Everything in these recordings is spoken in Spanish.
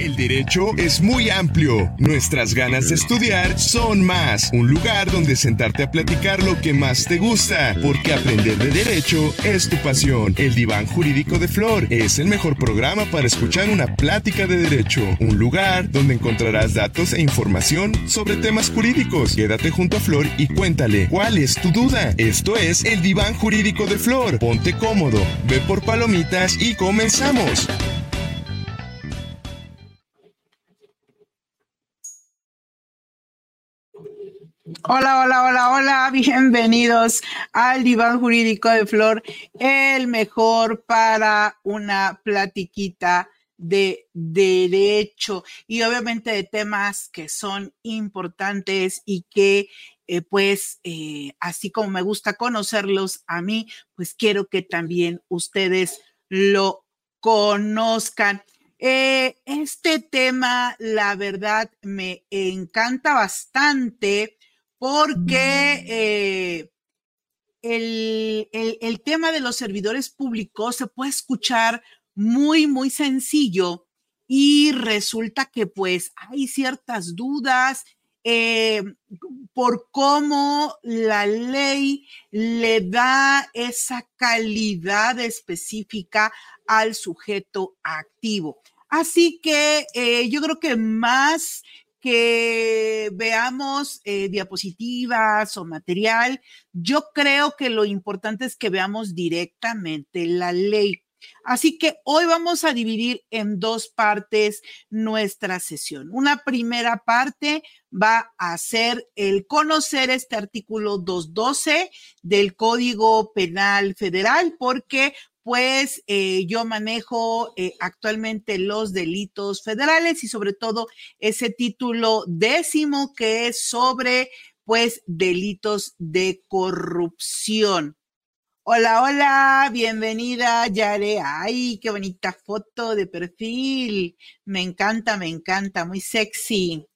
El derecho es muy amplio. Nuestras ganas de estudiar son más. Un lugar donde sentarte a platicar lo que más te gusta. Porque aprender de derecho es tu pasión. El diván jurídico de Flor es el mejor programa para escuchar una plática de derecho. Un lugar donde encontrarás datos e información sobre temas jurídicos. Quédate junto a Flor y cuéntale cuál es tu duda. Esto es el diván jurídico de Flor. Ponte cómodo, ve por palomitas y comenzamos. Hola, hola, hola, hola, bienvenidos al diván jurídico de Flor, el mejor para una platiquita de derecho y obviamente de temas que son importantes y que eh, pues eh, así como me gusta conocerlos a mí, pues quiero que también ustedes lo conozcan. Eh, este tema, la verdad, me encanta bastante porque eh, el, el, tema de los servidores públicos se puede escuchar muy, muy sencillo y resulta que pues hay ciertas dudas eh, por cómo la ley le da esa calidad específica al sujeto activo. Así que eh, yo creo que más que veamos eh, diapositivas o material, yo creo que lo importante es que veamos directamente la ley. Así que hoy vamos a dividir en dos partes nuestra sesión. Una primera parte va a ser el conocer este artículo 212 del Código Penal Federal, porque pues eh, yo manejo eh, actualmente los delitos federales y sobre todo ese título décimo que es sobre pues delitos de corrupción. Hola, hola, bienvenida Yare. Ay, qué bonita foto de perfil. Me encanta, me encanta, muy sexy.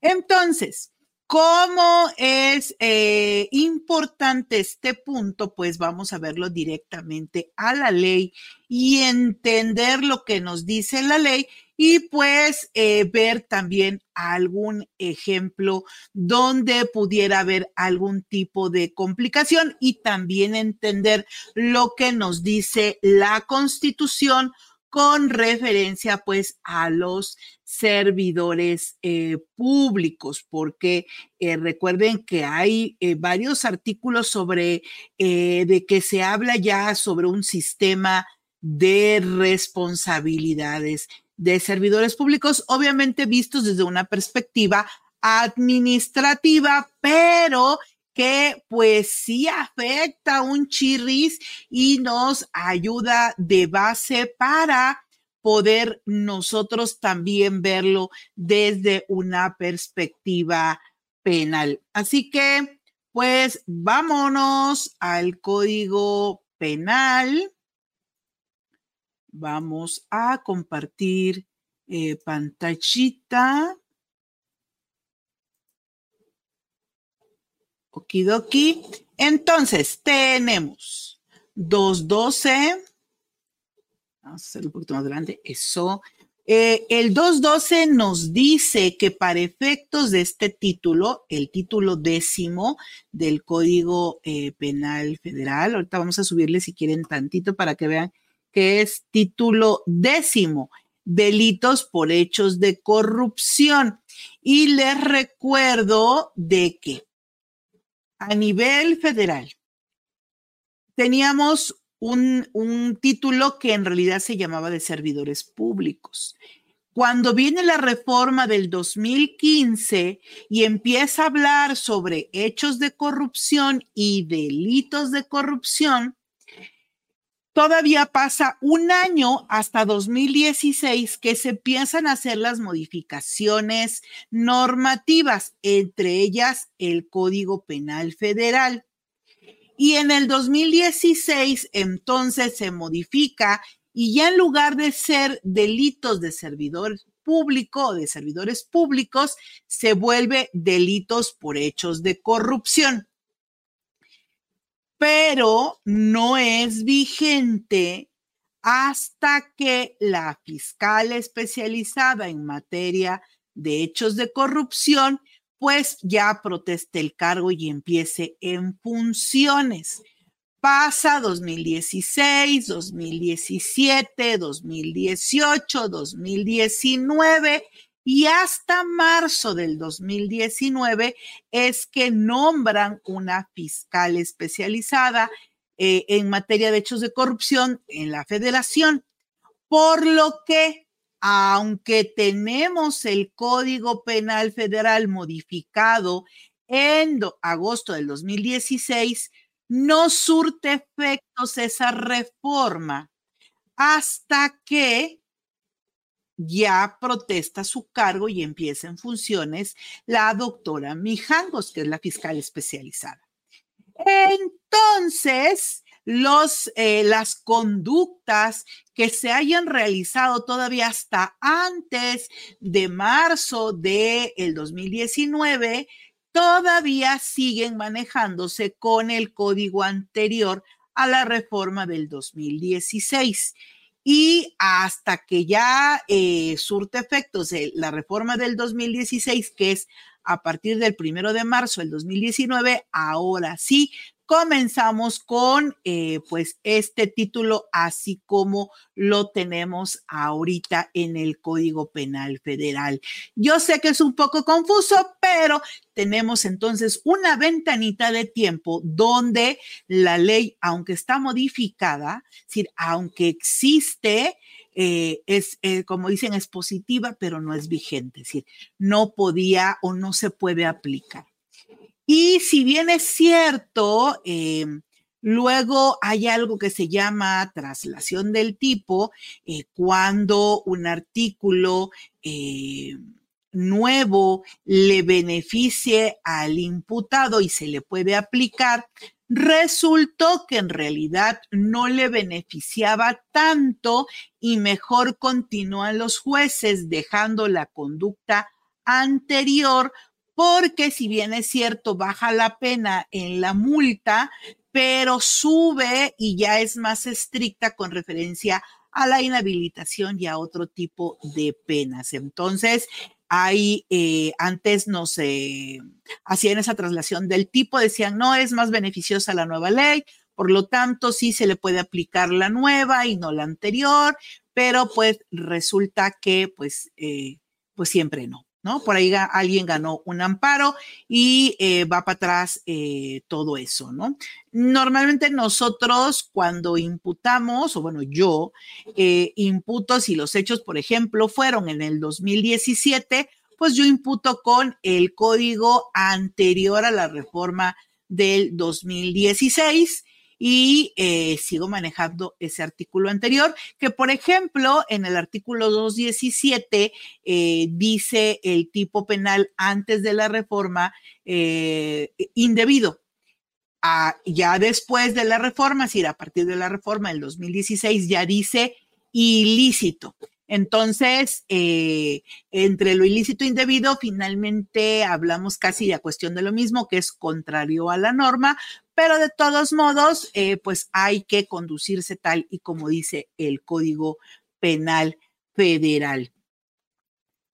Entonces, ¿Cómo es eh, importante este punto? Pues vamos a verlo directamente a la ley y entender lo que nos dice la ley y pues eh, ver también algún ejemplo donde pudiera haber algún tipo de complicación y también entender lo que nos dice la constitución con referencia pues a los servidores eh, públicos, porque eh, recuerden que hay varios artículos sobre de que se habla ya sobre un sistema de responsabilidades de servidores públicos, obviamente vistos desde una perspectiva administrativa, pero que pues sí afecta un chirris y nos ayuda de base para poder nosotros también verlo desde una perspectiva penal. Así que, pues vámonos al código penal. Vamos a compartir eh, pantallita. Okidoki. Entonces, tenemos 212. Vamos a hacerlo un poquito más grande. Eso. Eh, el 212 nos dice que para efectos de este título, el título décimo del Código eh, Penal Federal, ahorita vamos a subirle si quieren tantito para que vean que es título décimo, delitos por hechos de corrupción. Y les recuerdo de que a nivel federal teníamos un, un, título que en realidad se llamaba de servidores públicos. Cuando viene la reforma del 2015 y empieza a hablar sobre hechos de corrupción y delitos de corrupción, todavía pasa un año hasta 2016 que se empiezan a hacer las modificaciones normativas, entre ellas el Código Penal Federal. Y en el 2016 entonces se modifica y ya en lugar de ser delitos de servidor público o de servidores públicos, se vuelve delitos por hechos de corrupción pero no es vigente hasta que la fiscal especializada en materia de hechos de corrupción, pues ya proteste el cargo y empiece en funciones. Pasa 2016, 2017, 2018, 2019 y hasta marzo del 2019 es que nombran una fiscal especializada eh, en materia de hechos de corrupción en la federación, por lo que, aunque tenemos el Código Penal Federal modificado en agosto del 2016, no surte efectos esa reforma hasta que ya protesta su cargo y empieza en funciones la doctora Mijangos, que es la fiscal especializada. Entonces, los, eh, las conductas que se hayan realizado todavía hasta antes de marzo del el 2019 todavía siguen manejándose con el código anterior a la reforma del 2016 y hasta que ya eh, surte efectos de la reforma del 2016, que es a partir del primero de marzo del 2019, ahora sí comenzamos con eh, pues este título así como lo tenemos ahorita en el Código Penal Federal. Yo sé que es un poco confuso, pero tenemos entonces una ventanita de tiempo donde la ley, aunque está modificada, es decir, aunque existe, eh, es, eh, como dicen, es positiva, pero no es vigente, es decir, no podía o no se puede aplicar. Y si bien es cierto, em, luego hay algo que se llama traslación del tipo, eh, cuando un artículo eh, nuevo le beneficie al imputado y se le puede aplicar, resultó que en realidad no le beneficiaba tanto y mejor continúan los jueces dejando la conducta anterior porque si bien es cierto, baja la pena en la multa, pero sube y ya es más estricta con referencia a la inhabilitación y a otro tipo de penas. Entonces, ahí eh, antes no se hacían esa traslación del tipo, decían, no, es más beneficiosa la nueva ley, por lo tanto, sí se le puede aplicar la nueva y no la anterior, pero pues resulta que pues, eh, pues siempre no. ¿No? Por ahí alguien ganó un amparo y eh, va para atrás eh, todo eso, ¿no? Normalmente nosotros cuando imputamos, o bueno, yo eh, imputo si los hechos, por ejemplo, fueron en el 2017, pues yo imputo con el código anterior a la reforma del 2016 y eh, sigo manejando ese artículo anterior, que por ejemplo en el artículo 217 eh, dice el tipo penal antes de la reforma eh, indebido. Ah, ya después de la reforma, decir, a partir de la reforma del 2016 ya dice ilícito. Entonces, entre lo ilícito e indebido, finalmente hablamos casi de cuestión de lo mismo, que es contrario a la norma, pero de todos modos, eh, pues hay que conducirse tal y como dice el Código Penal Federal.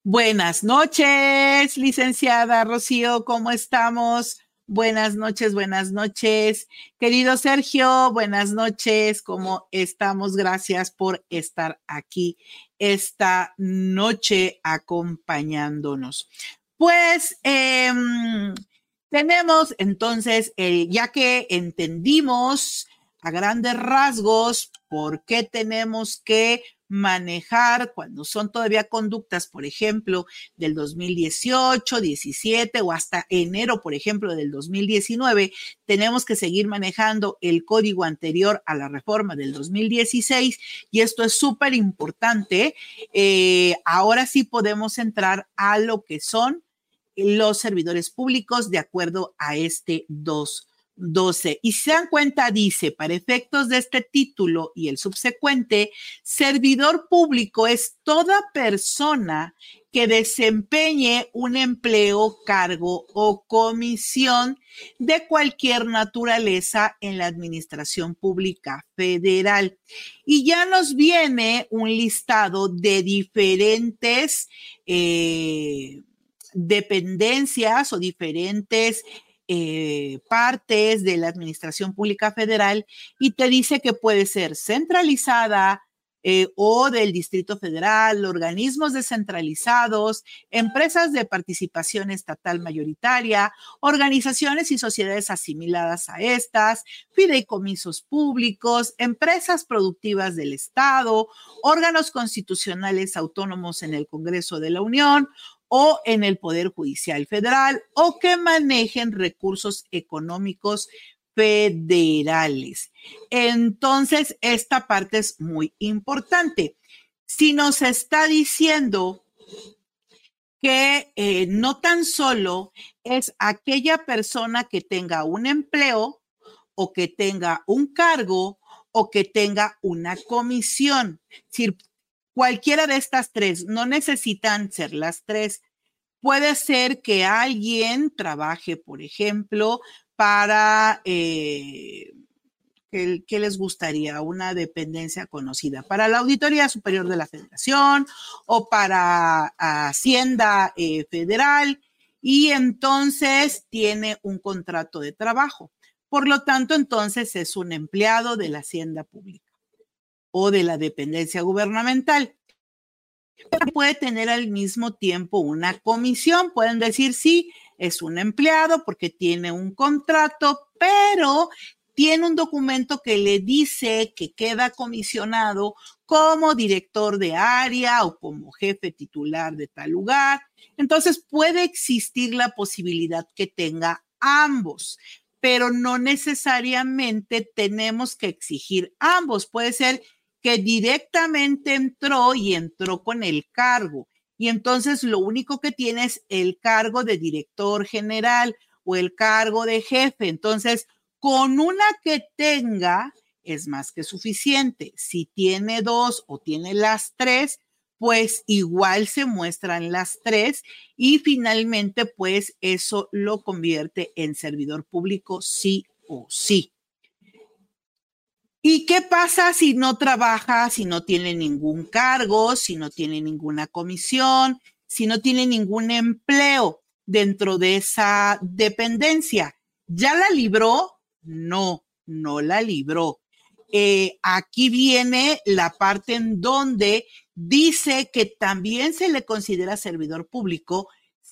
Buenas noches, licenciada Rocío, ¿cómo estamos? Buenas noches, buenas noches. Querido Sergio, buenas noches, ¿cómo estamos? Gracias por estar aquí esta noche acompañándonos. Pues eh, tenemos entonces, eh, ya que entendimos a grandes rasgos por qué tenemos que manejar cuando son todavía conductas, por ejemplo, del 2018, 17 o hasta enero, por ejemplo, del 2019, tenemos que seguir manejando el código anterior a la reforma del 2016 y esto es súper importante. Eh, ahora sí podemos entrar a lo que son los servidores públicos de acuerdo a este 2.12. Y se dan cuenta, dice, para efectos de este título y el subsecuente, servidor público es toda persona que desempeñe un empleo, cargo o comisión de cualquier naturaleza en la administración pública federal. Y ya nos viene un listado de diferentes eh, dependencias o diferentes eh, partes de la administración pública federal y te dice que puede ser centralizada, eh, o del Distrito Federal, organismos descentralizados, empresas de participación estatal mayoritaria, organizaciones y sociedades asimiladas a estas, fideicomisos públicos, empresas productivas del Estado, órganos constitucionales autónomos en el Congreso de la Unión o en el Poder Judicial Federal o que manejen recursos económicos federales. Entonces, esta parte es muy importante. Si nos está diciendo que eh, no tan solo es aquella persona que tenga un empleo o que tenga un cargo o que tenga una comisión. Si cualquiera de estas tres, no necesitan ser las tres. Puede ser que alguien trabaje, por ejemplo, para, eh, ¿qué, les gustaría? Una dependencia conocida para la Auditoría Superior de la Federación o para Hacienda eh, Federal y entonces tiene un contrato de trabajo. Por lo tanto, entonces es un empleado de la Hacienda Pública o de la dependencia gubernamental. puede tener al mismo tiempo una comisión. Pueden decir, sí, es un empleado porque tiene un contrato, pero tiene un documento que le dice que queda comisionado como director de área o como jefe titular de tal lugar. Entonces puede existir la posibilidad que tenga ambos, pero no necesariamente tenemos que exigir ambos. Puede ser que directamente entró y entró con el cargo y entonces lo único que tiene es el cargo de director general o el cargo de jefe. Entonces, con una que tenga es más que suficiente. Si tiene dos o tiene las tres, pues igual se muestran las tres y finalmente pues eso lo convierte en servidor público sí o sí. ¿Y qué pasa si no trabaja, si no tiene ningún cargo, si no tiene ninguna comisión, si no tiene ningún empleo dentro de esa dependencia? ¿Ya la libró? No, no la libró. Eh, aquí viene la parte en donde dice que también se le considera servidor público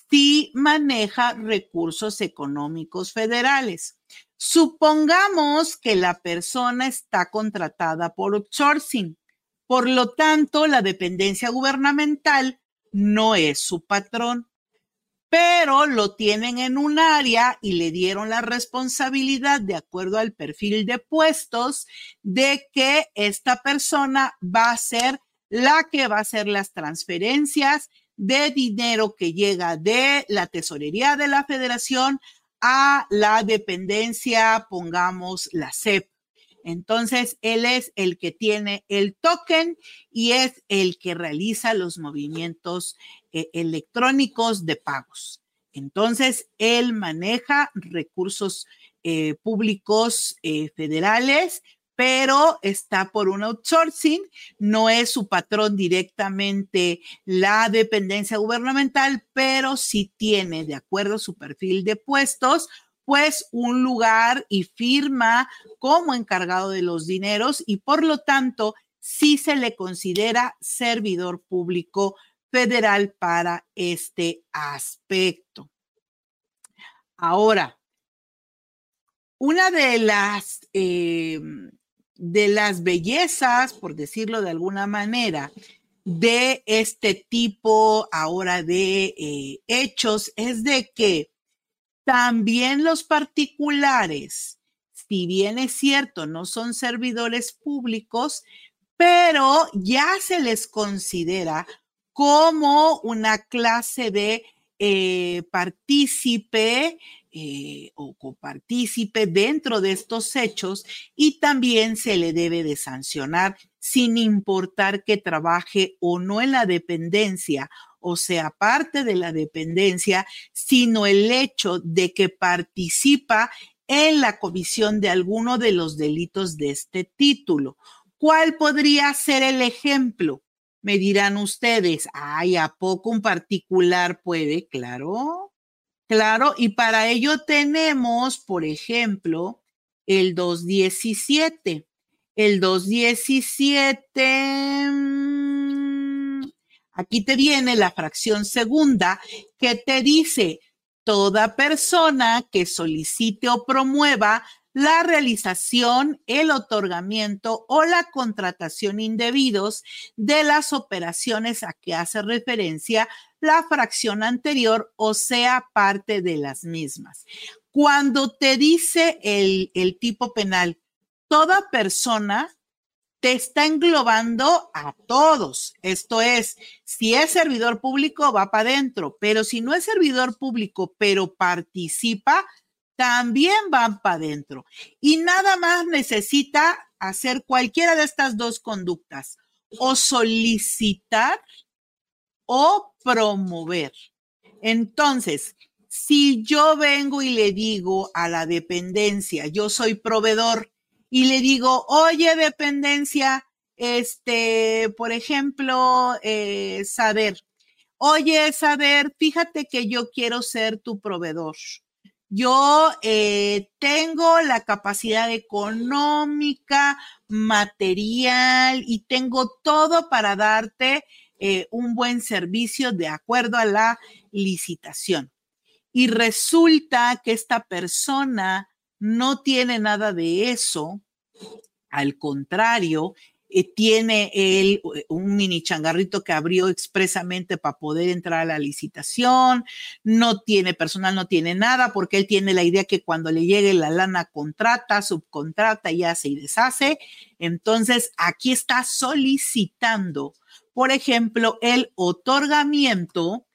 si maneja recursos económicos federales. Supongamos que la persona está contratada por outsourcing. Por lo tanto, la dependencia gubernamental no es su patrón, pero lo tienen en un área y le dieron la responsabilidad, de acuerdo al perfil de puestos, de que esta persona va a ser la que va a hacer las transferencias de dinero que llega de la tesorería de la federación a la dependencia, pongamos la CEP. Entonces, él es el que tiene el token y es el que realiza los movimientos eh, electrónicos de pagos. Entonces, él maneja recursos eh, públicos eh, federales, pero está por un outsourcing, no es su patrón directamente la dependencia gubernamental, pero sí tiene, de acuerdo a su perfil de puestos, pues un lugar y firma como encargado de los dineros y por lo tanto sí se le considera servidor público federal para este aspecto. Ahora, una de las eh, de las bellezas, por decirlo de alguna manera, de este tipo ahora de eh, hechos es de que también los particulares, si bien es cierto, no son servidores públicos, pero ya se les considera como una clase de eh, partícipe eh, o copartícipe dentro de estos hechos y también se le debe de sancionar sin importar que trabaje o no en la dependencia o sea parte de la dependencia, sino el hecho de que participa en la comisión de alguno de los delitos de este título. ¿Cuál podría ser el ejemplo? Me dirán ustedes, ay, ¿a poco un particular puede? Claro, claro, y para ello tenemos, por ejemplo, el 217. El 217, mm, aquí te viene la fracción segunda que te dice, toda persona que solicite o promueva la realización, el otorgamiento o la contratación indebidos de las operaciones a que hace referencia la fracción anterior o sea parte de las mismas. Cuando te dice el, el tipo penal, toda persona te está englobando a todos. Esto es, si es servidor público, va para adentro, pero si no es servidor público, pero participa, también van para adentro. Y nada más necesita hacer cualquiera de estas dos conductas, o solicitar o promover. Entonces, si yo vengo y le digo a la dependencia, yo soy proveedor, y le digo, oye, dependencia, este, por ejemplo, eh, saber, oye, saber, fíjate que yo quiero ser tu proveedor. Yo eh, tengo la capacidad económica, material y tengo todo para darte eh, un buen servicio de acuerdo a la licitación. Y resulta que esta persona no tiene nada de eso. Al contrario, eh, tiene él eh, un mini changarrito que abrió expresamente para poder entrar a la licitación, no tiene personal, no tiene nada, porque él tiene la idea que cuando le llegue la lana contrata, subcontrata y hace y deshace. Entonces, aquí está solicitando, por ejemplo, el otorgamiento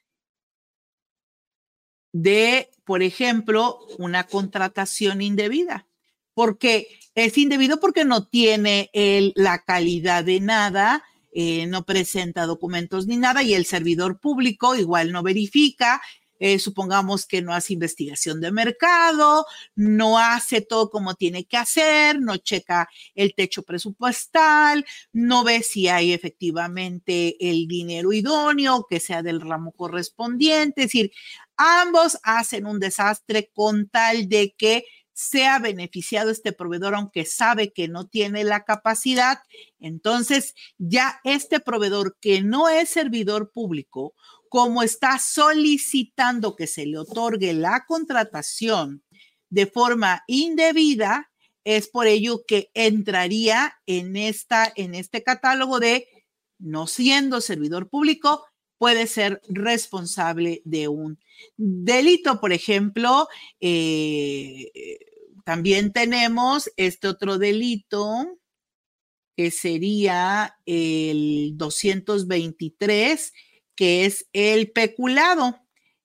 de, por ejemplo, una contratación indebida, porque es indebido porque no tiene la calidad de nada, eh, no presenta documentos ni nada y el servidor público igual no verifica. Eh, supongamos que no hace investigación de mercado, no hace todo como tiene que hacer, no checa el techo presupuestal, no ve si hay efectivamente el dinero idóneo que sea del ramo correspondiente. Es decir, Ambos hacen un desastre con tal de que sea beneficiado este proveedor, aunque sabe que no tiene la capacidad. Entonces, ya este proveedor que no es servidor público, como está solicitando que se le otorgue la contratación de forma indebida, es por ello que entraría en, esta, en este catálogo de no siendo servidor público, puede ser responsable de un delito. Por ejemplo, eh, también tenemos este otro delito que sería el 223, que es el peculado.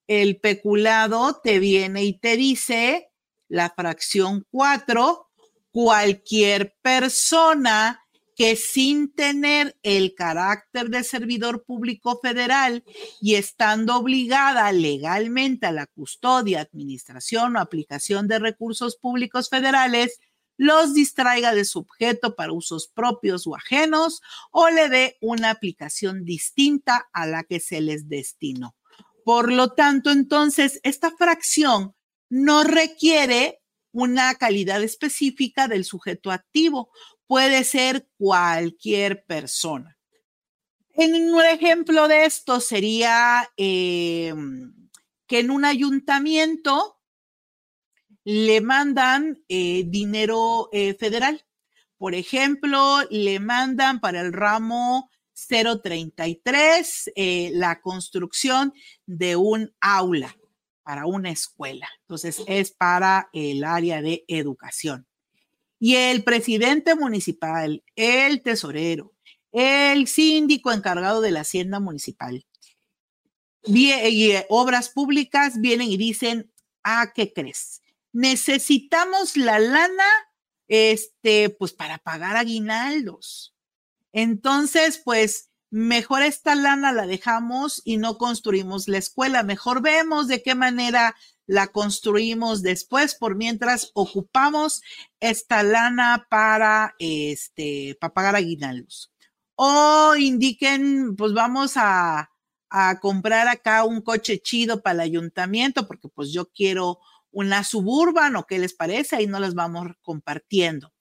El peculado te viene y te dice la fracción 4, cualquier persona que sin tener el carácter de servidor público federal y estando obligada legalmente a la custodia, administración o aplicación de recursos públicos federales, los distraiga de su objeto para usos propios o ajenos o le dé una aplicación distinta a la que se les destinó. Por lo tanto, entonces, esta fracción no requiere una calidad específica del sujeto activo, puede ser cualquier persona. En un ejemplo de esto sería eh, que en un ayuntamiento le mandan eh, dinero eh, federal. Por ejemplo, le mandan para el ramo 033 la construcción de un aula para una escuela. Entonces, es para el área de educación. Y el presidente municipal, el tesorero, el síndico encargado de la hacienda municipal y eh, obras públicas vienen y dicen, ¿a qué crees? Necesitamos la lana, este, pues para pagar aguinaldos. Entonces, pues mejor esta lana la dejamos y no construimos la escuela. Mejor vemos de qué manera la construimos después, por mientras ocupamos esta lana para, este, para pagar aguinaldos. O indiquen, pues vamos a, a comprar acá un coche chido para el ayuntamiento, porque pues yo quiero una suburban o qué les parece, ahí no las vamos compartiendo.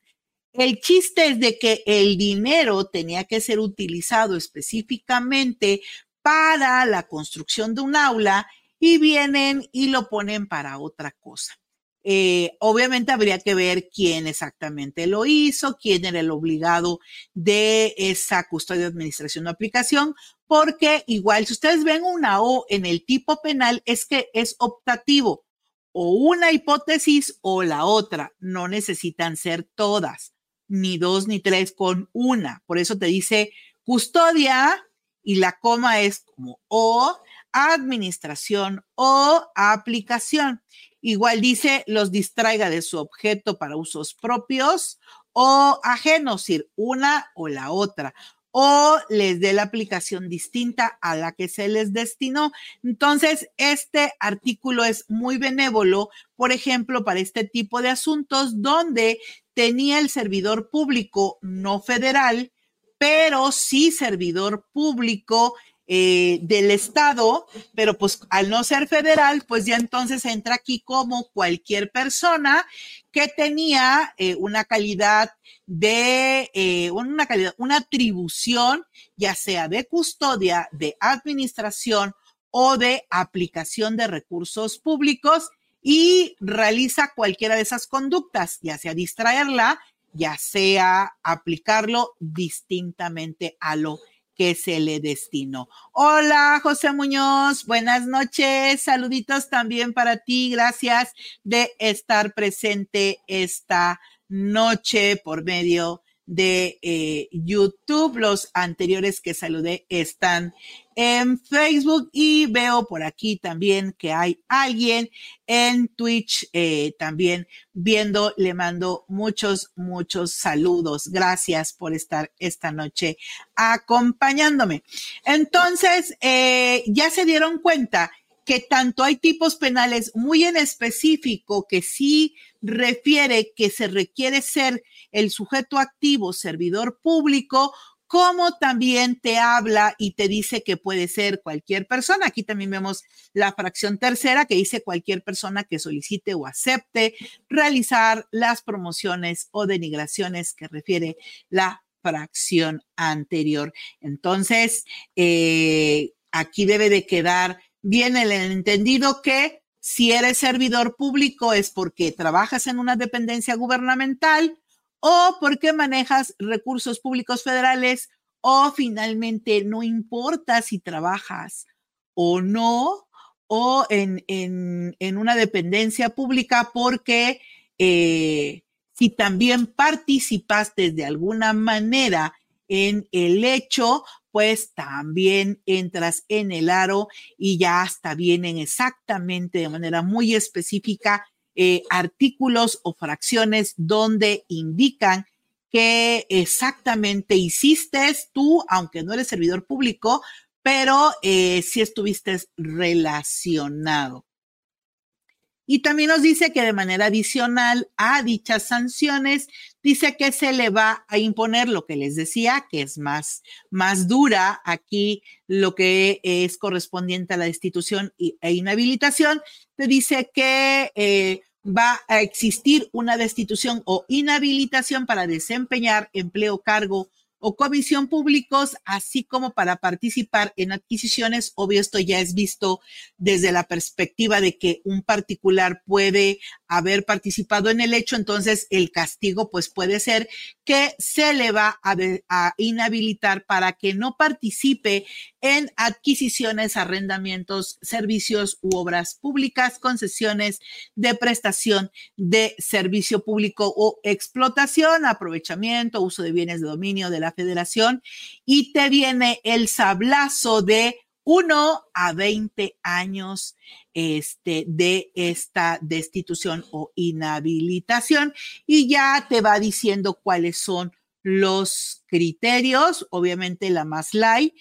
El chiste es de que el dinero tenía que ser utilizado específicamente para la construcción de un aula y vienen y lo ponen para otra cosa. Eh, obviamente habría que ver quién exactamente lo hizo, quién era el obligado de esa custodia administración o aplicación, porque igual si ustedes ven una O en el tipo penal es que es optativo o una hipótesis o la otra, no necesitan ser todas ni dos ni tres con una. Por eso te dice custodia y la coma es como o administración o aplicación. Igual dice los distraiga de su objeto para usos propios o ajenos, ir una o la otra o les dé la aplicación distinta a la que se les destinó. Entonces, este artículo es muy benévolo, por ejemplo, para este tipo de asuntos donde tenía el servidor público no federal, pero sí servidor público eh, del Estado, pero pues al no ser federal, pues ya entonces entra aquí como cualquier persona que tenía eh, una calidad de, eh, una calidad, una atribución, ya sea de custodia, de administración o de aplicación de recursos públicos y realiza cualquiera de esas conductas, ya sea distraerla, ya sea aplicarlo distintamente a lo que se le destinó. Hola, José Muñoz, buenas noches, saluditos también para ti, gracias de estar presente esta noche por medio de eh, YouTube. Los anteriores que saludé están en Facebook y veo por aquí también que hay alguien en Twitch eh, también viendo. Le mando muchos, muchos saludos. Gracias por estar esta noche acompañándome. Entonces, eh, ya se dieron cuenta que tanto hay tipos penales muy en específico que sí refiere que se requiere ser el sujeto activo, servidor público, como también te habla y te dice que puede ser cualquier persona. Aquí también vemos la fracción tercera que dice cualquier persona que solicite o acepte realizar las promociones o denigraciones que refiere la fracción anterior. Entonces, eh, aquí debe de quedar bien el entendido que si eres servidor público es porque trabajas en una dependencia gubernamental o porque manejas recursos públicos federales o finalmente no importa si trabajas o no o en, en, una dependencia pública porque eh, si también participaste de alguna manera en el hecho, pues también entras en el aro y ya hasta vienen exactamente de manera muy específica eh, artículos o fracciones donde indican que exactamente hiciste tú, aunque no eres servidor público, pero eh, si estuviste relacionado. Y también nos dice que de manera adicional a dichas sanciones, dice que se le va a imponer lo que les decía, que es más, más dura aquí lo que es correspondiente a la destitución e inhabilitación. Te dice que eh, va a existir una destitución o inhabilitación para desempeñar empleo, cargo o comisión públicos, así como para participar en adquisiciones. Obvio, esto ya es visto desde la perspectiva de que un particular puede haber participado en el hecho, entonces el castigo pues puede ser que se le va a, a inhabilitar para que no participe en adquisiciones, arrendamientos, servicios u obras públicas, concesiones de prestación de servicio público o explotación, aprovechamiento, uso de bienes de dominio de la federación. Y te viene el sablazo de 1 a 20 años este, de esta destitución o inhabilitación y ya te va diciendo cuáles son los criterios, obviamente la más light,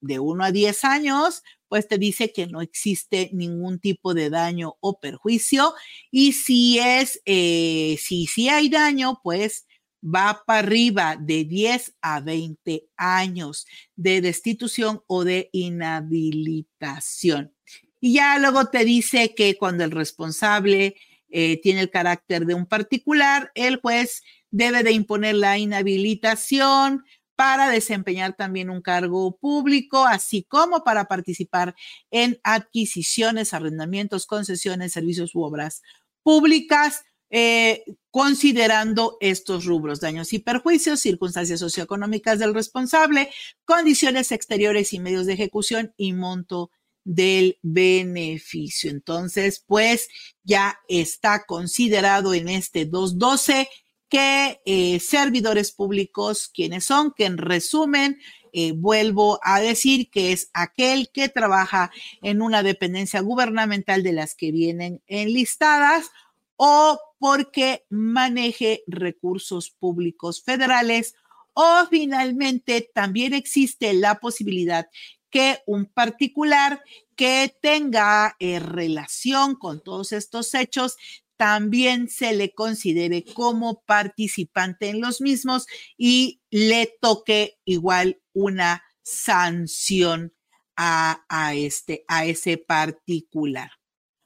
de 1 a 10 años, pues te dice que no existe ningún tipo de daño o perjuicio. Y si es, eh, si, si hay daño, pues va para arriba de 10 a 20 años de destitución o de inhabilitación. Y ya luego te dice que cuando el responsable eh, tiene el carácter de un particular, el juez debe de imponer la inhabilitación para desempeñar también un cargo público, así como para participar en adquisiciones, arrendamientos, concesiones, servicios u obras públicas, eh, considerando estos rubros, daños y perjuicios, circunstancias socioeconómicas del responsable, condiciones exteriores y medios de ejecución y monto del beneficio. Entonces, pues ya está considerado en este 212 que eh, servidores públicos, quienes son, que en resumen, eh, vuelvo a decir que es aquel que trabaja en una dependencia gubernamental de las que vienen enlistadas o porque maneje recursos públicos federales o finalmente también existe la posibilidad que un particular que tenga eh, relación con todos estos hechos también se le considere como participante en los mismos y le toque igual una sanción a, este, a ese particular.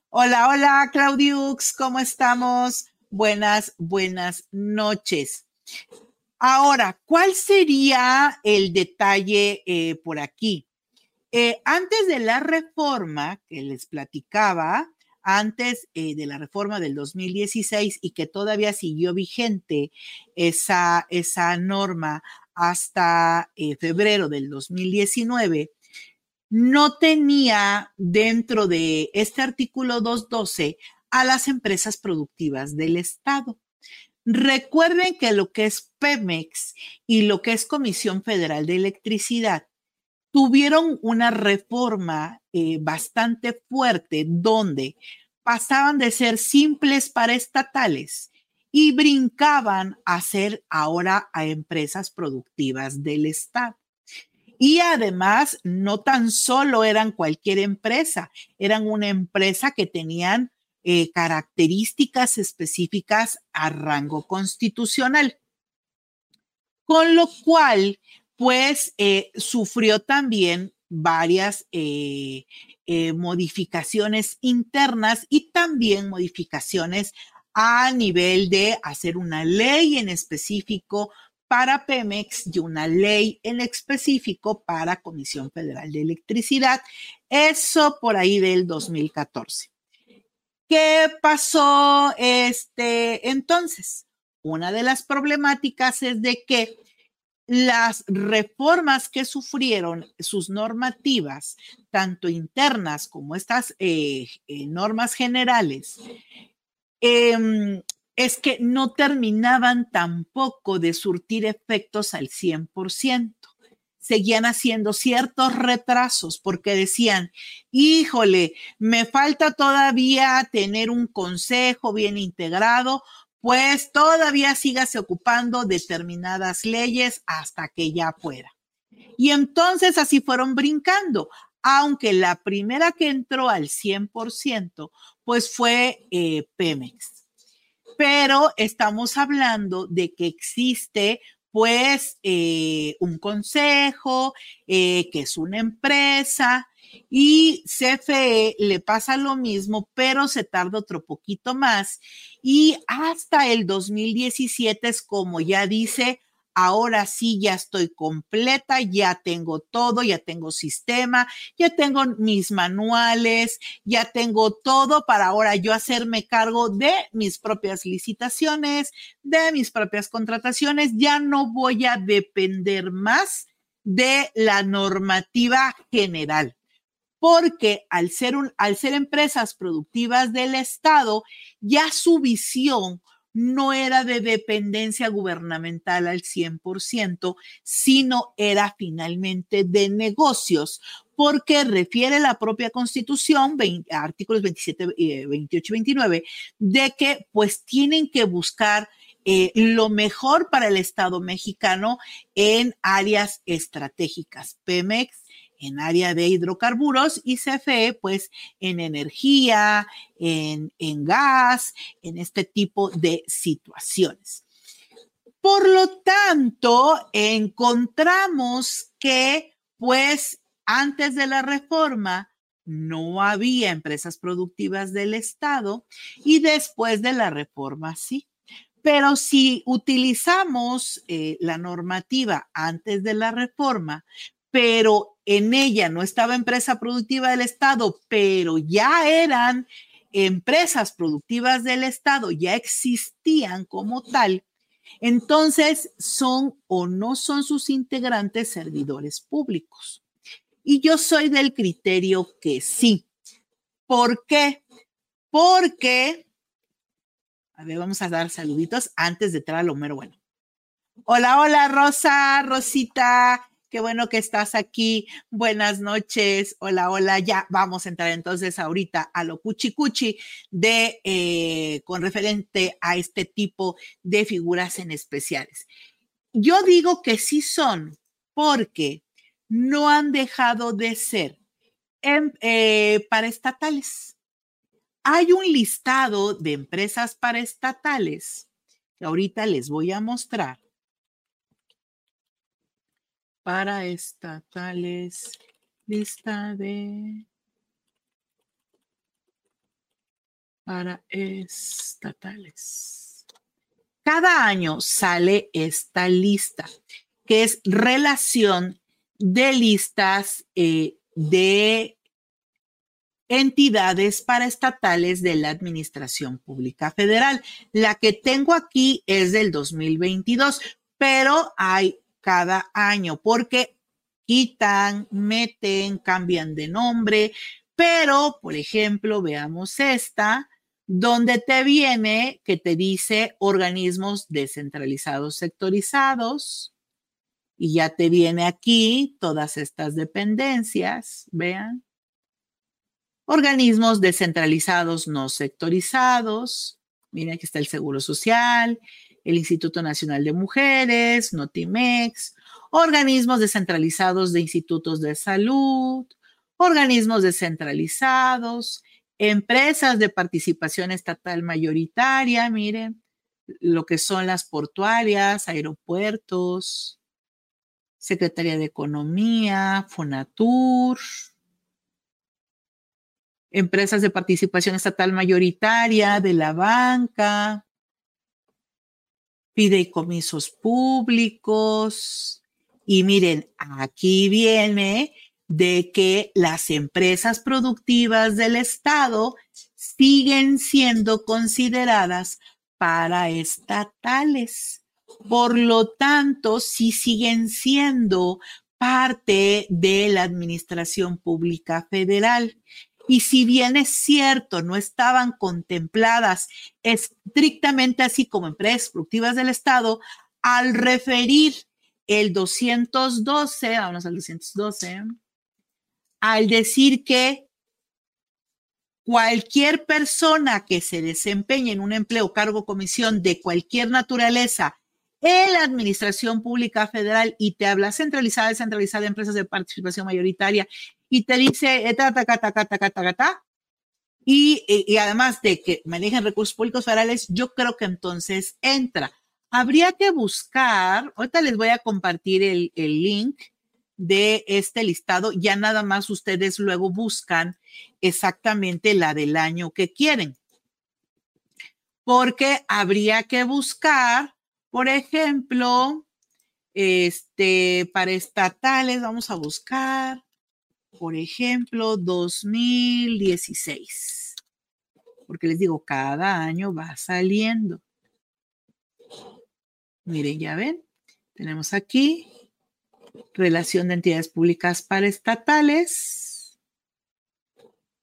Hola, hola, Claudiux, ¿cómo estamos? Buenas, buenas noches. Ahora, ¿cuál sería el detalle eh, por aquí? Eh, antes de la reforma que les platicaba, antes eh, de la reforma del 2016 y que todavía siguió vigente esa, esa norma hasta eh, febrero del 2019, no tenía dentro de este artículo 212 a las empresas productivas del Estado. Recuerden que lo que es Pemex y lo que es Comisión Federal de Electricidad tuvieron una reforma eh, bastante fuerte donde pasaban de ser simples paraestatales y brincaban a ser ahora a empresas productivas del Estado. Y además, no tan solo eran cualquier empresa, eran una empresa que tenían eh, características específicas a rango constitucional. Con lo cual, pues eh, sufrió también varias eh, eh, modificaciones internas y también modificaciones a nivel de hacer una ley en específico para Pemex y una ley en específico para Comisión Federal de Electricidad. Eso por ahí del 2014. ¿Qué pasó este entonces? Una de las problemáticas es de que las reformas que sufrieron sus normativas, tanto internas como estas eh, eh, normas generales, em, es que no terminaban tampoco de surtir efectos al 100%. Seguían haciendo ciertos retrasos porque decían, híjole, me falta todavía tener un consejo bien integrado pues todavía sígase ocupando determinadas leyes hasta que ya pueda. Y entonces así fueron brincando, aunque la primera que entró al 100%, pues fue eh, Pemex. Pero estamos hablando de que existe pues eh, un consejo, eh, que es una empresa, y CFE le pasa lo mismo, pero se tarda otro poquito más. Y hasta el 2017 es como ya dice, ahora sí ya estoy completa, ya tengo todo, ya tengo sistema, ya tengo mis manuales, ya tengo todo para ahora yo hacerme cargo de mis propias licitaciones, de mis propias contrataciones, ya no voy a depender más de la normativa general porque al ser, al ser empresas productivas del Estado, ya su visión no era de dependencia gubernamental al 100%, sino era finalmente de negocios, porque refiere la propia Constitución, artículos 27, 28 y 29, de que pues tienen que buscar eh, lo mejor para el Estado mexicano en áreas estratégicas. Pemex en área de hidrocarburos y CFE pues en energía, en, en gas, en este tipo de situaciones. Por lo tanto, encontramos que pues antes de la reforma no había empresas productivas del Estado y después de la reforma sí. Pero si utilizamos eh, la normativa antes de la reforma, pero en ella no estaba empresa productiva del Estado, pero ya eran empresas productivas del Estado, ya existían como tal, entonces son o no son sus integrantes servidores públicos. Y yo soy del criterio que sí. ¿Por qué? Porque, a ver, vamos a dar saluditos antes de entrar lo mero bueno. Hola, hola, Rosa, Rosita. Qué bueno que estás aquí. Buenas noches. Hola, hola. Ya vamos a entrar entonces ahorita a lo cuchi cuchi de eh, con referente a este tipo de figuras en especiales. Yo digo que sí son porque no han dejado de ser eh, paraestatales. Hay un listado de empresas paraestatales que ahorita les voy a mostrar. Paraestatales, lista de paraestatales. Cada año sale esta lista, que es relación de listas eh, de entidades paraestatales de la Administración Pública Federal. La que tengo aquí es del 2022, pero hay cada año porque quitan, meten, cambian de nombre, pero, por ejemplo, veamos esta, donde te viene que te dice organismos descentralizados sectorizados, y ya te viene aquí todas estas dependencias, vean. Organismos descentralizados no sectorizados. Miren, aquí está el Seguro Social, el Instituto Nacional de Mujeres, Notimex, organismos descentralizados de institutos de salud, organismos descentralizados, empresas de participación estatal mayoritaria, miren, lo que son las portuarias, aeropuertos, Secretaría de Economía, Fonatur, empresas de participación estatal mayoritaria de la banca, fideicomisos públicos. Y miren, aquí viene de que las empresas productivas del Estado siguen siendo consideradas paraestatales. Por lo tanto, sí siguen siendo parte de la Administración Pública Federal. Y si bien es cierto, no estaban contempladas estrictamente así como empresas productivas del Estado, al referir el 212, vamos al 212, al decir que cualquier persona que se desempeñe en un empleo, cargo, comisión de cualquier naturaleza en la Administración Pública Federal y te habla centralizada, descentralizada, empresas de participación mayoritaria y te dice, eh, ta, ta, ta, ta, ta, y, además de que manejen recursos públicos federales, yo creo que entonces entra. Habría que buscar, ahorita les voy a compartir el, el link de este listado, ya nada más ustedes luego buscan exactamente la del año que quieren. Porque habría que buscar por ejemplo, este, para estatales vamos a buscar, por ejemplo, 2016. Porque les digo, cada año va saliendo. Miren, ya ven, tenemos aquí relación de entidades públicas para estatales.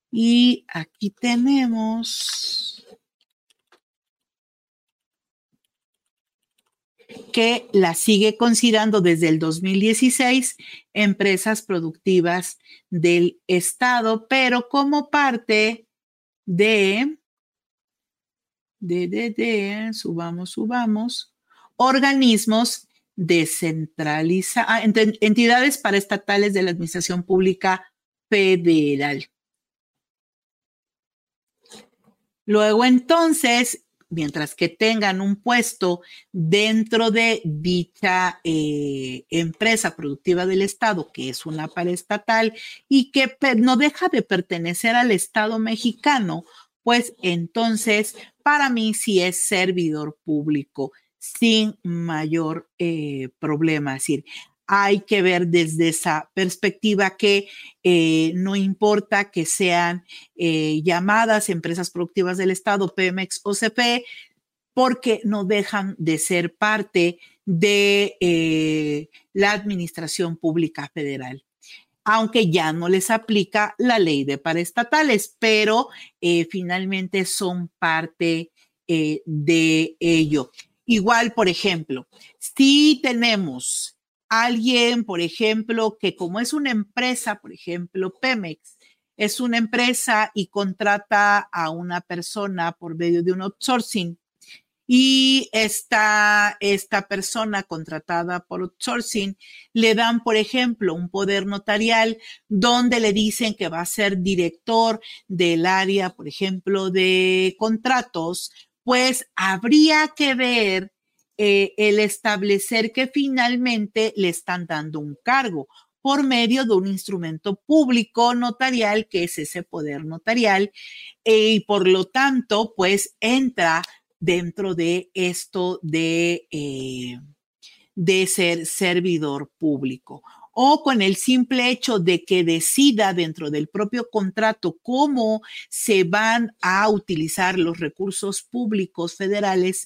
Y aquí tenemos que la sigue considerando desde el 2016 empresas productivas del Estado, pero como parte de, de, de, de, subamos, subamos, organismos descentralizados, ah, entidades paraestatales de la Administración Pública Federal. Luego entonces, mientras que tengan un puesto dentro de dicha eh, empresa productiva del Estado, que es una paraestatal y que no deja de pertenecer al Estado mexicano, pues entonces para mí sí es servidor público sin mayor eh, problema. Es decir, hay que ver desde esa perspectiva que eh, no importa que sean eh, llamadas empresas productivas del Estado, Pemex o CP, porque no dejan de ser parte de eh, la Administración Pública Federal aunque ya no les aplica la ley de paraestatales, pero finalmente son parte de ello. Igual, por ejemplo, si tenemos alguien, por ejemplo, que como es una empresa, por ejemplo, Pemex, es una empresa y contrata a una persona por medio de un outsourcing y esta, esta persona contratada por outsourcing le dan, por ejemplo, un poder notarial donde le dicen que va a ser director del área, por ejemplo, de contratos, pues habría que ver eh, el establecer que finalmente le están dando un cargo por medio de un instrumento público notarial, que es ese poder notarial, eh, y por lo tanto, pues entra dentro de esto de, eh, de ser servidor público. O con el simple hecho de que decida dentro del propio contrato cómo se van a utilizar los recursos públicos federales,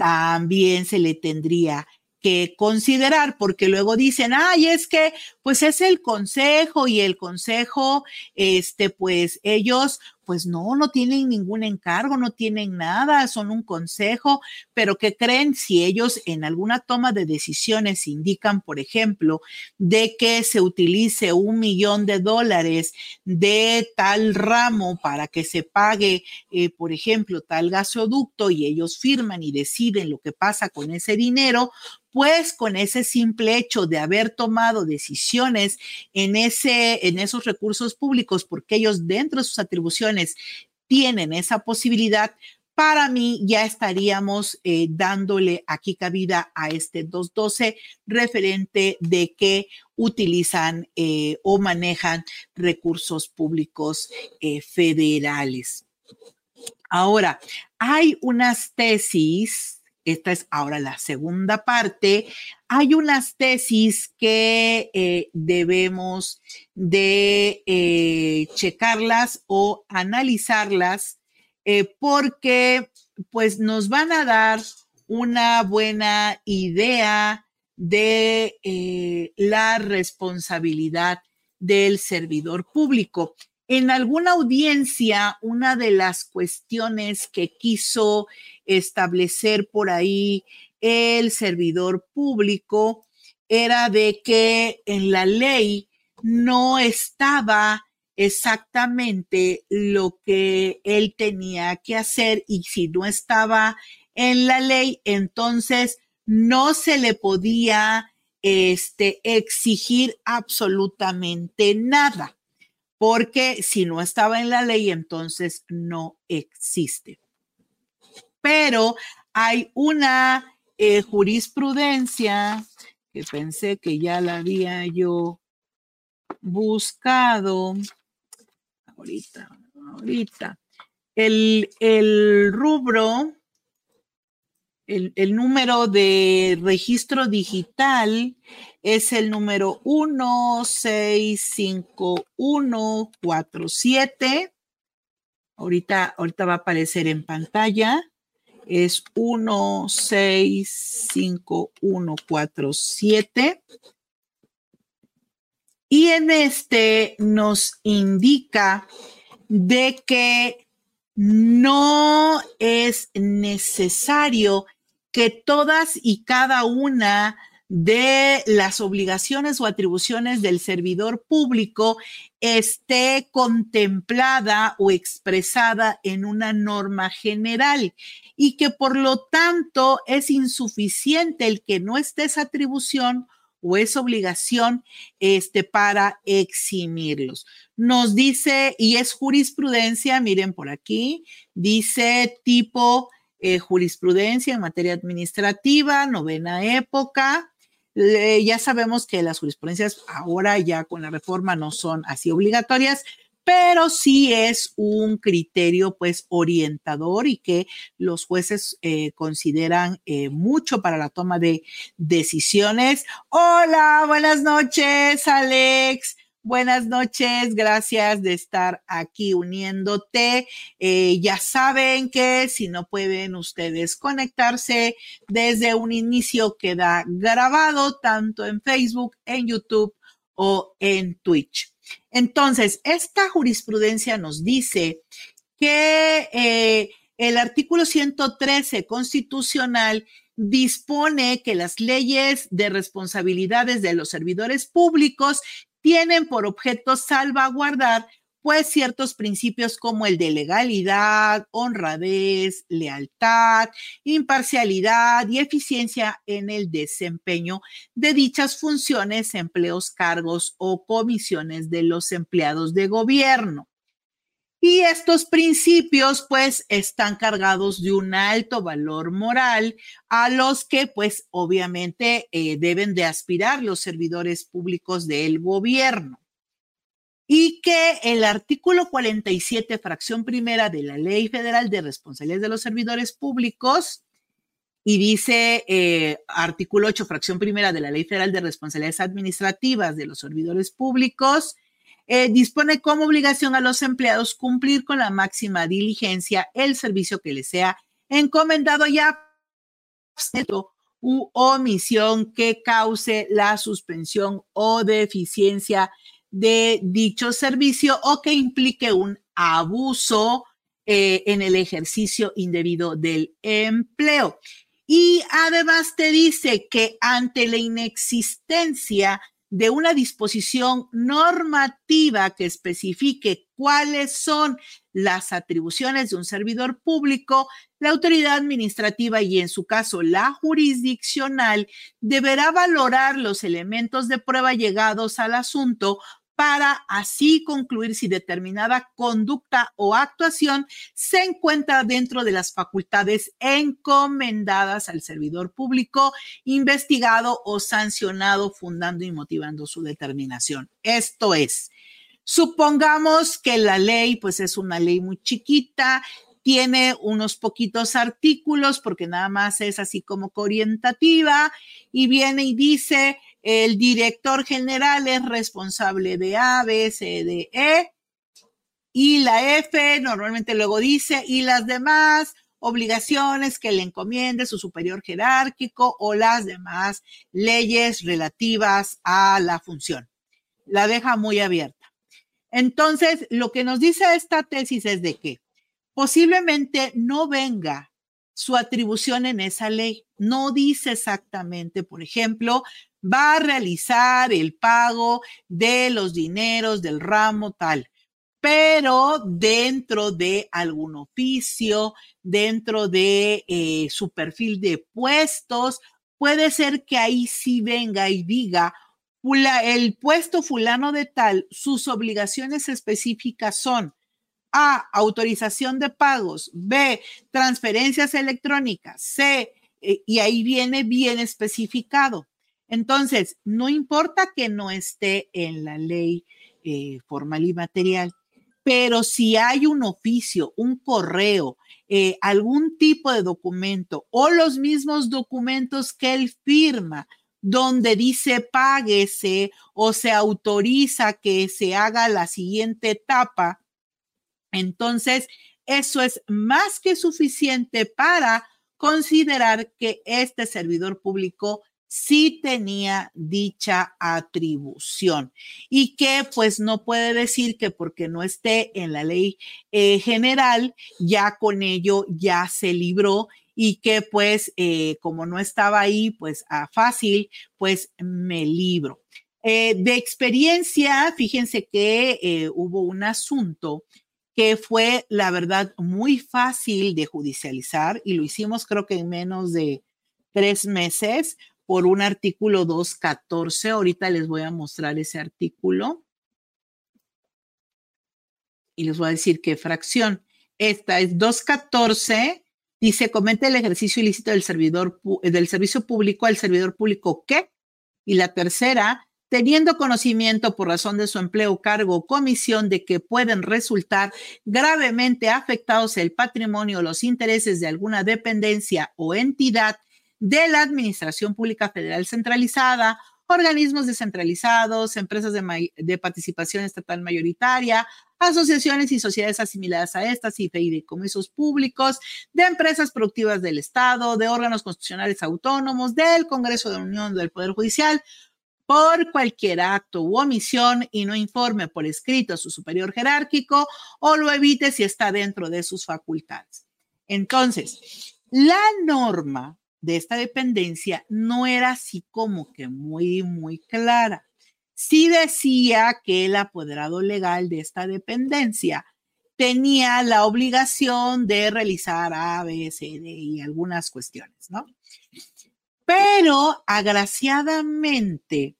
también se le tendría que considerar, porque luego dicen, ay, es que pues es el consejo y el consejo, este, pues ellos pues no, no tienen ningún encargo, no tienen nada, son un consejo, pero que creen si ellos en alguna toma de decisiones indican, por ejemplo, de que se utilice un millón de dólares de tal ramo para que se pague, eh, por ejemplo, tal gasoducto y ellos firman y deciden lo que pasa con ese dinero, pues con ese simple hecho de haber tomado decisiones en, ese, en esos recursos públicos, porque ellos dentro de sus atribuciones tienen esa posibilidad, para mí ya estaríamos eh, dándole aquí cabida a este 212 referente de que utilizan eh, o manejan recursos públicos eh, federales. Ahora, hay unas tesis esta es ahora la segunda parte, hay unas tesis que eh, debemos de eh, checarlas o analizarlas eh, porque pues nos van a dar una buena idea de la responsabilidad del servidor público. En alguna audiencia, una de las cuestiones que quiso establecer por ahí el servidor público era de que en la ley no estaba exactamente lo que él tenía que hacer y si no estaba en la ley, entonces no se le podía este, exigir absolutamente nada, porque si no estaba en la ley, entonces no existe pero hay una eh, jurisprudencia que pensé que ya la había yo buscado. Ahorita, ahorita. El, rubro, el, el, número de registro digital es el número 165147. Ahorita, ahorita va a aparecer en pantalla es 165147. Y en este nos indica de que no es necesario que todas y cada una de las obligaciones o atribuciones del servidor público esté contemplada o expresada en una norma general y que por lo tanto es insuficiente el que no esté esa atribución o esa obligación este, para eximirlos. Nos dice, y es jurisprudencia, miren por aquí, dice tipo eh, jurisprudencia en materia administrativa, novena época, ya sabemos que las jurisprudencias ahora ya con la reforma no son así obligatorias, pero sí es un criterio pues orientador y que los jueces eh, consideran eh, mucho para la toma de decisiones. Hola, buenas noches, Alex. Buenas noches, gracias de estar aquí uniéndote. Eh, ya saben que si no pueden ustedes conectarse desde un inicio, queda grabado tanto en Facebook, en YouTube o en Twitch. Entonces, esta jurisprudencia nos dice que eh, el artículo 113 constitucional dispone que las leyes de responsabilidades de los servidores públicos tienen por objeto salvaguardar pues ciertos principios como el de legalidad, honradez, lealtad, imparcialidad y eficiencia en el desempeño de dichas funciones, empleos, cargos o comisiones de los empleados de gobierno. Y estos principios pues están cargados de un alto valor moral a los que pues obviamente eh, deben de aspirar los servidores públicos del gobierno. Y que el artículo 47, fracción primera de la Ley Federal de Responsabilidades de los Servidores Públicos, y dice eh, artículo 8, fracción primera de la Ley Federal de Responsabilidades Administrativas de los Servidores Públicos, eh, dispone como obligación a los empleados cumplir con la máxima diligencia el servicio que les sea encomendado ya u omisión que cause la suspensión o deficiencia de dicho servicio o que implique un abuso eh, en el ejercicio indebido del empleo. Y además te dice que ante la inexistencia de una disposición normativa que especifique cuáles son las atribuciones de un servidor público, la autoridad administrativa y en su caso la jurisdiccional deberá valorar los elementos de prueba llegados al asunto para así concluir si determinada conducta o actuación se encuentra dentro de las facultades encomendadas al servidor público, investigado o sancionado, fundando y motivando su determinación. Esto es, supongamos que la ley pues es una ley muy chiquita tiene unos poquitos artículos porque nada más es así como orientativa y viene y dice el director general es responsable de A, B, C, D, E. Y la F normalmente luego dice, y las demás obligaciones que le encomiende su superior jerárquico o las demás leyes relativas a la función. La deja muy abierta. Entonces, lo que nos dice esta tesis es de que posiblemente no venga su atribución en esa ley. No dice exactamente, por ejemplo, va a realizar el pago de los dineros del ramo tal, pero dentro de algún oficio, dentro de eh, su perfil de puestos, puede ser que ahí sí venga y diga, el puesto fulano de tal, sus obligaciones específicas son a. Autorización de pagos. B. Transferencias electrónicas. C. Eh, y ahí viene bien especificado. Entonces, no importa que no esté en la ley eh, formal y material, pero si hay un oficio, un correo, eh, algún tipo de documento o los mismos documentos que él firma, donde dice páguese o se autoriza que se haga la siguiente etapa, entonces, eso es más que suficiente para considerar que este servidor público sí tenía dicha atribución y que pues no puede decir que porque no esté en la ley eh, general, ya con ello ya se libró y que pues eh, como no estaba ahí pues a fácil, pues me libro. Eh, de experiencia, fíjense que hubo un asunto que fue, la verdad, muy fácil de judicializar y lo hicimos creo que en menos de tres meses por un artículo 214. Ahorita les voy a mostrar ese artículo y les voy a decir qué fracción. Esta es 214. Dice, comete el ejercicio ilícito del servidor del servicio público al servidor público ¿qué? Y la tercera, teniendo conocimiento por razón de su empleo, cargo o comisión de que pueden resultar gravemente afectados el patrimonio o los intereses de alguna dependencia o entidad de la Administración Pública Federal Centralizada, organismos descentralizados, empresas de, participación estatal mayoritaria, asociaciones y sociedades asimiladas a estas y fideicomisos públicos, de empresas productivas del Estado, de órganos constitucionales autónomos, del Congreso de la Unión, del Poder Judicial, por cualquier acto u omisión y no informe por escrito a su superior jerárquico o lo evite si está dentro de sus facultades. Entonces, la norma de esta dependencia no era así como que muy, muy clara. Sí decía que el apoderado legal de esta dependencia tenía la obligación de realizar A, B, C, D y algunas cuestiones, ¿no? Pero agraciadamente,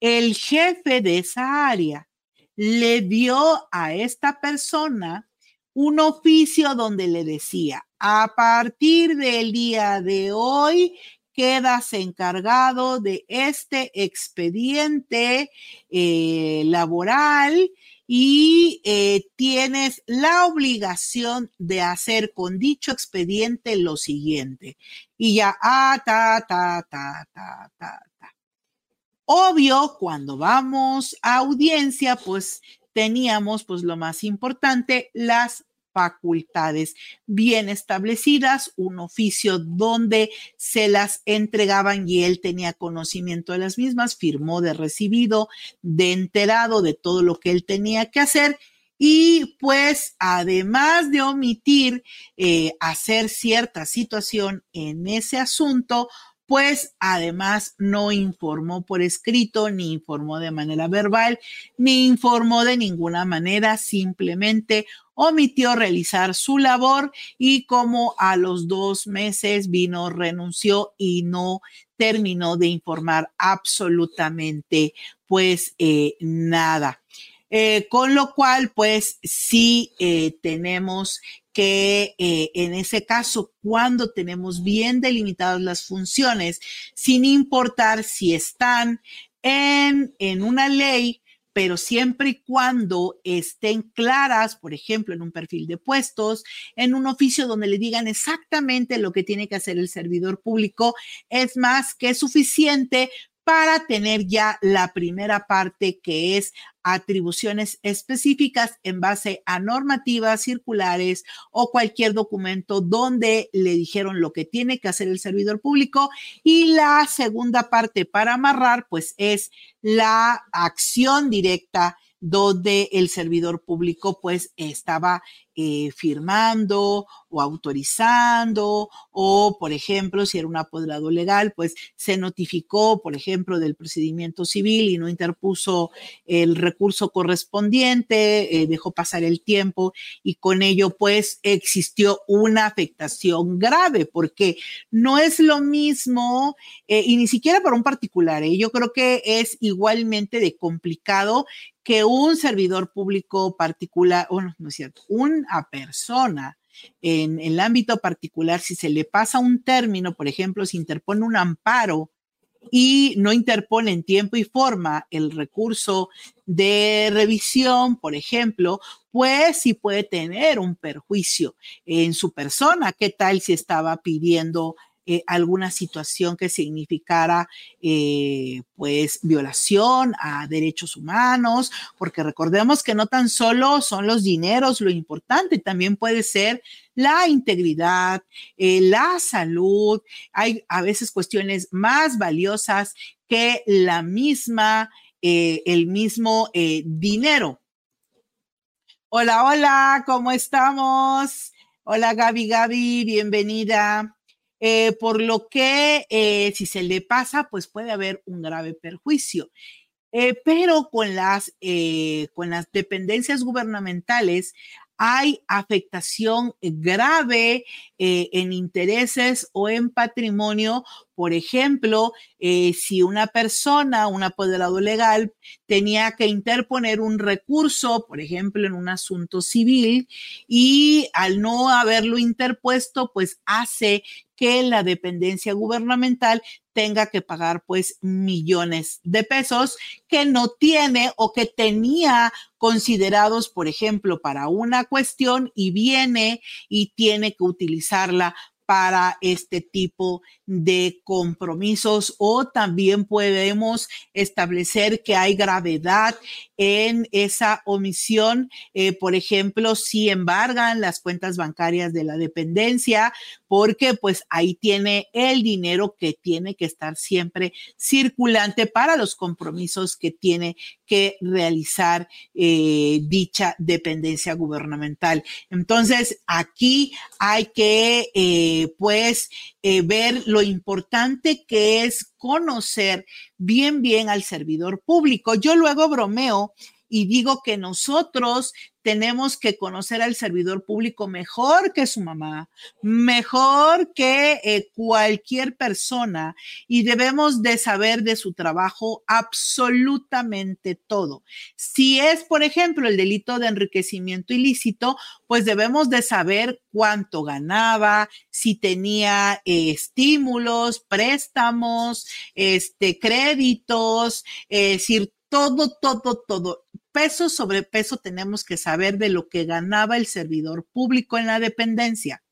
el jefe de esa área le dio a esta persona un oficio donde le decía, a partir del día de hoy, quedas encargado de este expediente eh, laboral y eh, tienes la obligación de hacer con dicho expediente lo siguiente. Y ya, ah, ta, ta, ta, ta, ta, ta. Obvio, cuando vamos a audiencia, pues teníamos, pues lo más importante, las facultades bien establecidas, un oficio donde se las entregaban y él tenía conocimiento de las mismas, firmó de recibido, de enterado de todo lo que él tenía que hacer. Y pues además de omitir eh, hacer cierta situación en ese asunto, pues además no informó por escrito, ni informó de manera verbal, ni informó de ninguna manera, simplemente omitió realizar su labor y como a los dos meses vino, renunció y no terminó de informar absolutamente pues eh, nada. Eh, con lo cual, pues sí eh, tenemos que en ese caso, cuando tenemos bien delimitadas las funciones, sin importar si están en, en una ley pero siempre y cuando estén claras, por ejemplo, en un perfil de puestos, en un oficio donde le digan exactamente lo que tiene que hacer el servidor público, es más que suficiente para tener ya la primera parte que es atribuciones específicas en base a normativas circulares o cualquier documento donde le dijeron lo que tiene que hacer el servidor público. Y la segunda parte para amarrar, pues es la acción directa donde el servidor público pues estaba eh, firmando o autorizando o, por ejemplo, si era un apoderado legal, pues se notificó, por ejemplo, del procedimiento civil y no interpuso el recurso correspondiente, eh, dejó pasar el tiempo y con ello pues existió una afectación grave porque no es lo mismo eh, y ni siquiera para un particular, yo creo que es igualmente de complicado que un servidor público particular, bueno, no es cierto, una persona en, el ámbito particular, si se le pasa un término, por ejemplo, si interpone un amparo y no interpone en tiempo y forma el recurso de revisión, por ejemplo, pues sí puede tener un perjuicio en su persona. ¿Qué tal si estaba pidiendo eh, alguna situación que significara eh, pues violación a derechos humanos, porque recordemos que no tan solo son los dineros lo importante, también puede ser la integridad, eh, la salud, hay a veces cuestiones más valiosas que la misma, el mismo dinero. Hola, hola, ¿cómo estamos? Hola Gaby, Gaby, bienvenida. Eh, por lo que eh, si se le pasa, pues puede haber un grave perjuicio. Eh, pero con las, con las dependencias gubernamentales hay afectación grave en intereses o en patrimonio por ejemplo, si una persona, un apoderado legal, tenía que interponer un recurso, por ejemplo, en un asunto civil, y al no haberlo interpuesto, pues hace que la dependencia gubernamental tenga que pagar pues millones de pesos que no tiene o que tenía considerados, por ejemplo, para una cuestión y viene y tiene que utilizarla para este tipo de compromisos o también podemos establecer que hay gravedad en esa omisión. Eh, por ejemplo, si embargan las cuentas bancarias de la dependencia, porque pues ahí tiene el dinero que tiene que estar siempre circulante para los compromisos que tiene que realizar eh, dicha dependencia gubernamental. Entonces, aquí hay que eh, pues ver lo importante que es conocer bien, bien al servidor público. Yo luego bromeo y digo que nosotros tenemos que conocer al servidor público mejor que su mamá, mejor que eh, cualquier persona y debemos de saber de su trabajo absolutamente todo. Si es, por ejemplo, el delito de enriquecimiento ilícito, pues debemos de saber cuánto ganaba, si tenía eh, estímulos, préstamos, este, créditos, eh, todo, todo, todo. Peso sobre peso tenemos que saber de lo que ganaba el servidor público en la dependencia.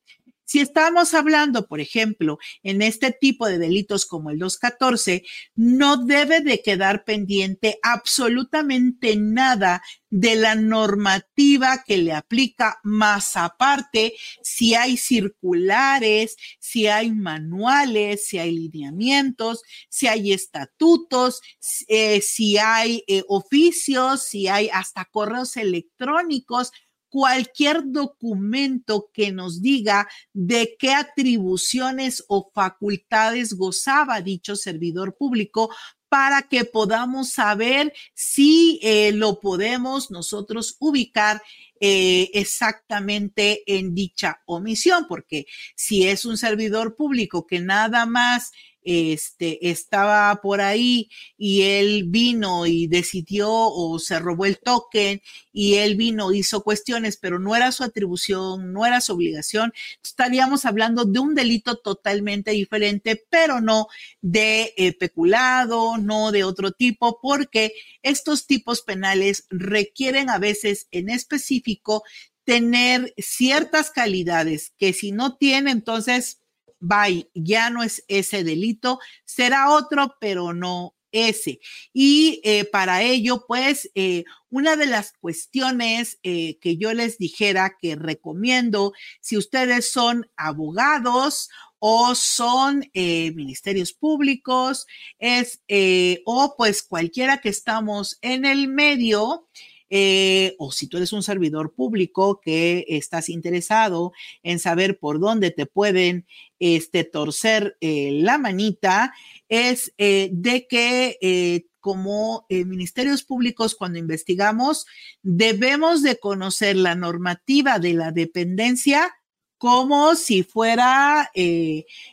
Si estamos hablando, por ejemplo, en este tipo de delitos como el 214, no debe de quedar pendiente absolutamente nada de la normativa que le aplica, más aparte si hay circulares, si hay manuales, si hay lineamientos, si hay estatutos, eh, si hay eh, oficios, si hay hasta correos electrónicos cualquier documento que nos diga de qué atribuciones o facultades gozaba dicho servidor público para que podamos saber si eh, lo podemos nosotros ubicar eh, exactamente en dicha omisión, porque si es un servidor público que nada más este, estaba por ahí y él vino y decidió o se robó el token y él vino, hizo cuestiones, pero no era su atribución, no era su obligación, estaríamos hablando de un delito totalmente diferente, pero no de eh, peculado, no de otro tipo, porque estos tipos penales requieren a veces en específico tener ciertas calidades que si no tiene, entonces bye, ya no es ese delito, será otro, pero no ese. Y eh, para ello, pues, eh, una de las cuestiones eh, que yo les dijera que recomiendo, si ustedes son abogados o son ministerios públicos, es, o pues cualquiera que estamos en el medio, eh, o si tú eres un servidor público que estás interesado en saber por dónde te pueden este, torcer eh, la manita, es eh, de que como ministerios públicos cuando investigamos debemos de conocer la normativa de la dependencia como si fuera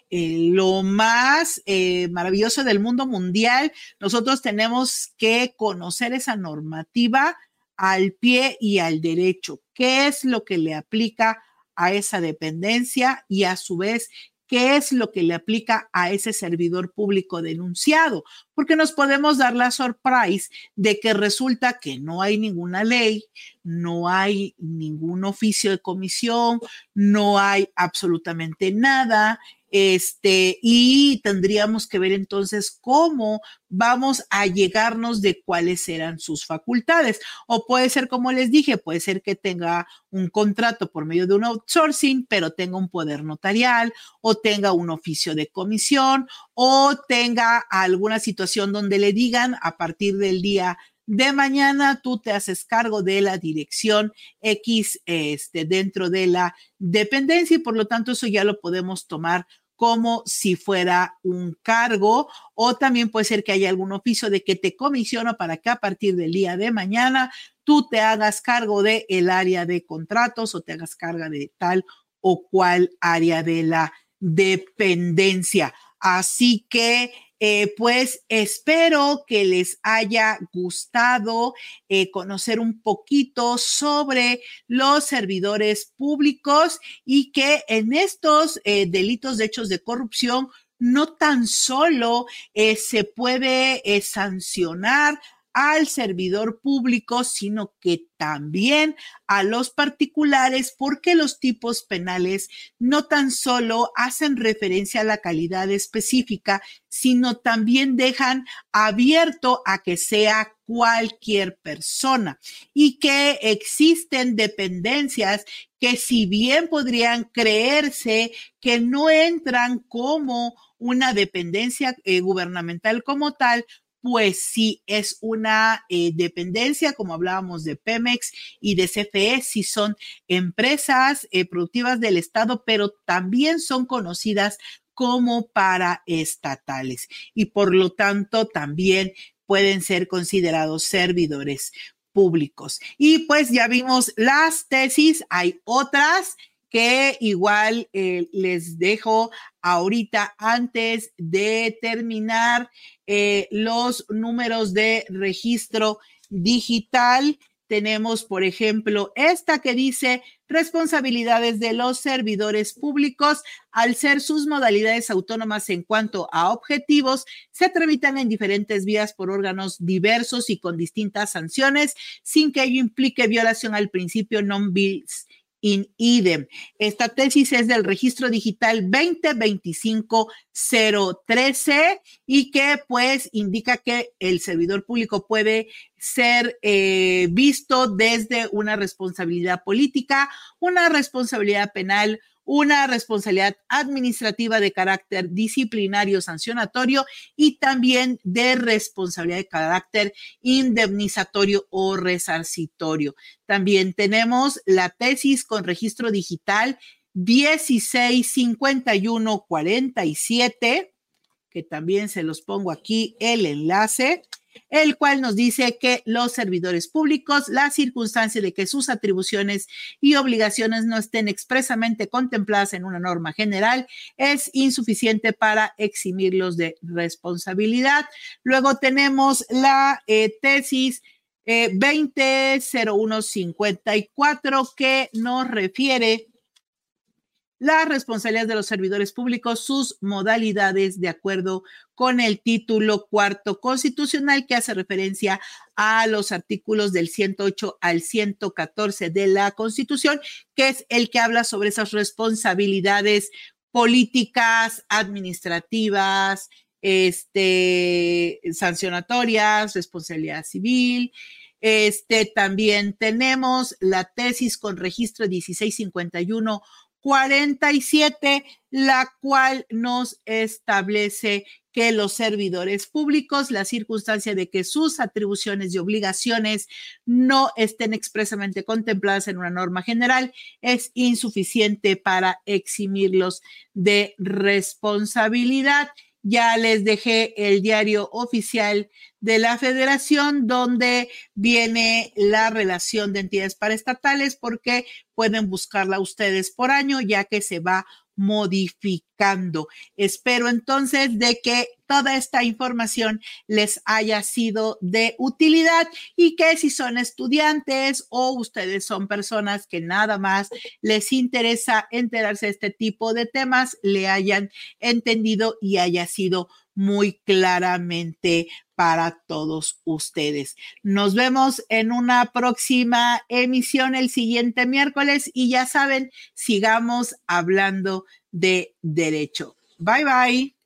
lo más maravilloso del mundo mundial. Nosotros tenemos que conocer esa normativa al pie y al derecho. ¿Qué es lo que le aplica a esa dependencia y a su vez qué es lo que le aplica a ese servidor público denunciado? Porque nos podemos dar la sorpresa de que resulta que no hay ninguna ley, no hay ningún oficio de comisión, no hay absolutamente nada este, y tendríamos que ver entonces cómo vamos a llegarnos de cuáles eran sus facultades. O puede ser, como les dije, puede ser que tenga un contrato por medio de un outsourcing, pero tenga un poder notarial o tenga un oficio de comisión o tenga alguna situación donde le digan a partir del día de mañana tú te haces cargo de la dirección X este, dentro de la dependencia y por lo tanto eso ya lo podemos tomar como si fuera un cargo o también puede ser que haya algún oficio de que te comisiono para que a partir del día de mañana tú te hagas cargo de el área de contratos o te hagas cargo de tal o cual área de la dependencia. Así que eh, pues espero que les haya gustado eh, conocer un poquito sobre los servidores públicos y que en estos eh, delitos de hechos de corrupción no tan solo se puede sancionar al servidor público, sino que también a los particulares, porque los tipos penales no tan solo hacen referencia a la calidad específica, sino también dejan abierto a que sea cualquier persona y que existen dependencias que si bien podrían creerse que no entran como una dependencia eh, gubernamental como tal, pues sí es una eh, dependencia, como hablábamos de Pemex y de CFE, sí son empresas eh, productivas del Estado, pero también son conocidas como paraestatales y por lo tanto también pueden ser considerados servidores públicos. Y pues ya vimos las tesis, hay otras que igual eh, les dejo ahorita antes de terminar eh, los números de registro digital. Tenemos, por ejemplo, esta que dice responsabilidades de los servidores públicos al ser sus modalidades autónomas en cuanto a objetivos, se tramitan en diferentes vías por órganos diversos y con distintas sanciones, sin que ello implique violación al principio non bis in idem. Esta tesis es del registro digital 2025-013 y que pues indica que el servidor público puede ser eh, visto desde una responsabilidad política, una responsabilidad penal, una responsabilidad administrativa de carácter disciplinario sancionatorio y también de responsabilidad de carácter indemnizatorio o resarcitorio. También tenemos la tesis con registro digital 165147, que también se los pongo aquí el enlace el cual nos dice que los servidores públicos, la circunstancia de que sus atribuciones y obligaciones no estén expresamente contempladas en una norma general es insuficiente para eximirlos de responsabilidad. Luego tenemos la eh, tesis 200154 eh, que nos refiere las responsabilidades de los servidores públicos, sus modalidades de acuerdo con el título cuarto constitucional que hace referencia a los artículos del 108 al 114 de la Constitución, que es el que habla sobre esas responsabilidades políticas, administrativas, este, sancionatorias, responsabilidad civil. Este, también tenemos la tesis con registro 1651 47, la cual nos establece que los servidores públicos, la circunstancia de que sus atribuciones y obligaciones no estén expresamente contempladas en una norma general es insuficiente para eximirlos de responsabilidad. Ya les dejé el diario oficial de la federación donde viene la relación de entidades paraestatales porque pueden buscarla ustedes por año ya que se va modificando. Espero entonces de que toda esta información les haya sido de utilidad y que si son estudiantes o ustedes son personas que nada más les interesa enterarse de este tipo de temas, le hayan entendido y haya sido muy claramente para todos ustedes. Nos vemos en una próxima emisión el siguiente miércoles y ya saben, sigamos hablando de derecho. Bye bye.